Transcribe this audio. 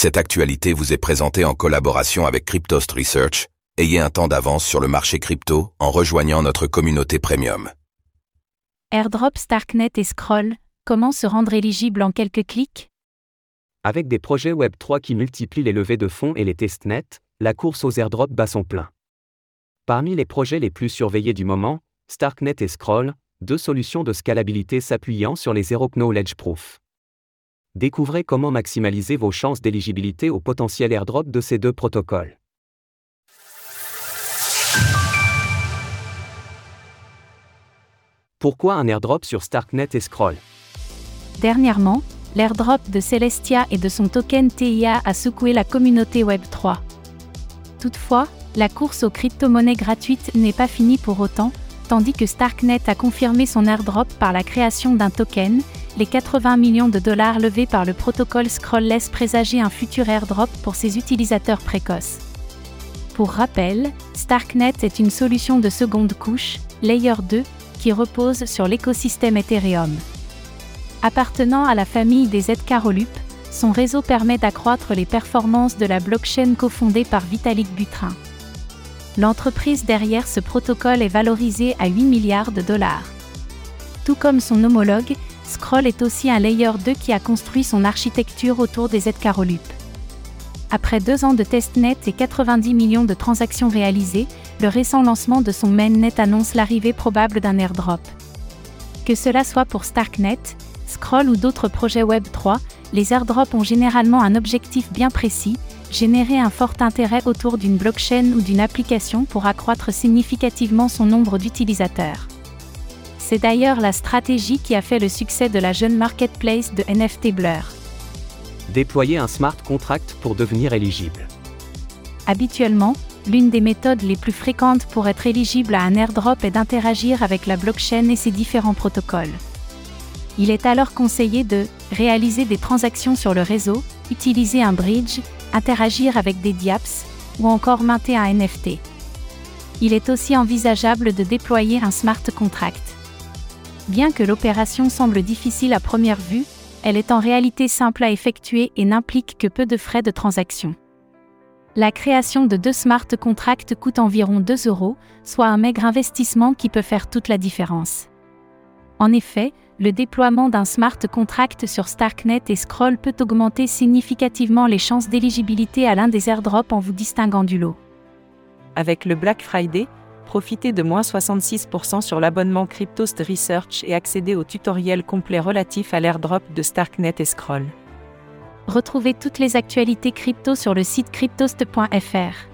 Cette actualité vous est présentée en collaboration avec Cryptost Research. Ayez un temps d'avance sur le marché crypto en rejoignant notre communauté premium. Airdrop Starknet et Scroll, comment se rendre éligible en quelques clics? Avec des projets Web3 qui multiplient les levées de fonds et les testnets, la course aux airdrops bat son plein. Parmi les projets les plus surveillés du moment, Starknet et Scroll, deux solutions de scalabilité s'appuyant sur les Zero Knowledge Proof. Découvrez comment maximaliser vos chances d'éligibilité au potentiel airdrop de ces deux protocoles. Pourquoi un airdrop sur Starknet et Scroll? Dernièrement, l'airdrop de Celestia et de son token TIA a secoué la communauté Web3. Toutefois, la course aux crypto-monnaies gratuites n'est pas finie pour autant, tandis que Starknet a confirmé son airdrop par la création d'un token, les 80 millions de dollars levés par le protocole Scroll laissent présager un futur airdrop pour ses utilisateurs précoces. Pour rappel, Starknet est une solution de seconde couche, Layer 2, qui repose sur l'écosystème Ethereum. Appartenant à la famille des Zcaroloop, son réseau permet d'accroître les performances de la blockchain cofondée par Vitalik Buterin. L'entreprise derrière ce protocole est valorisée à 8 milliards de dollars. Tout comme son homologue, Scroll est aussi un layer 2 qui a construit son architecture autour des Zcaroloop. Après deux ans de testnet et 90 millions de transactions réalisées, le récent lancement de son mainnet annonce l'arrivée probable d'un airdrop. Que cela soit pour Starknet, Scroll ou d'autres projets Web3, les airdrops ont généralement un objectif bien précis, générer un fort intérêt autour d'une blockchain ou d'une application pour accroître significativement son nombre d'utilisateurs. C'est d'ailleurs la stratégie qui a fait le succès de la jeune marketplace de NFT Blur. Déployer un smart contract pour devenir éligible. Habituellement, l'une des méthodes les plus fréquentes pour être éligible à un airdrop est d'interagir avec la blockchain et ses différents protocoles. Il est alors conseillé de réaliser des transactions sur le réseau, utiliser un bridge, interagir avec des diaps, ou encore minter un NFT. Il est aussi envisageable de déployer un smart contract. Bien que l'opération semble difficile à première vue, elle est en réalité simple à effectuer et n'implique que peu de frais de transaction. La création de deux smart contracts coûte environ 2 euros, soit un maigre investissement qui peut faire toute la différence. En effet, le déploiement d'un smart contract sur Starknet et Scroll peut augmenter significativement les chances d'éligibilité à l'un des airdrops en vous distinguant du lot. Avec le Black Friday, profitez de moins 66% sur l'abonnement Cryptost Research et accédez au tutoriel complet relatif à l'airdrop de Starknet et Scroll. Retrouvez toutes les actualités crypto sur le site cryptost.fr.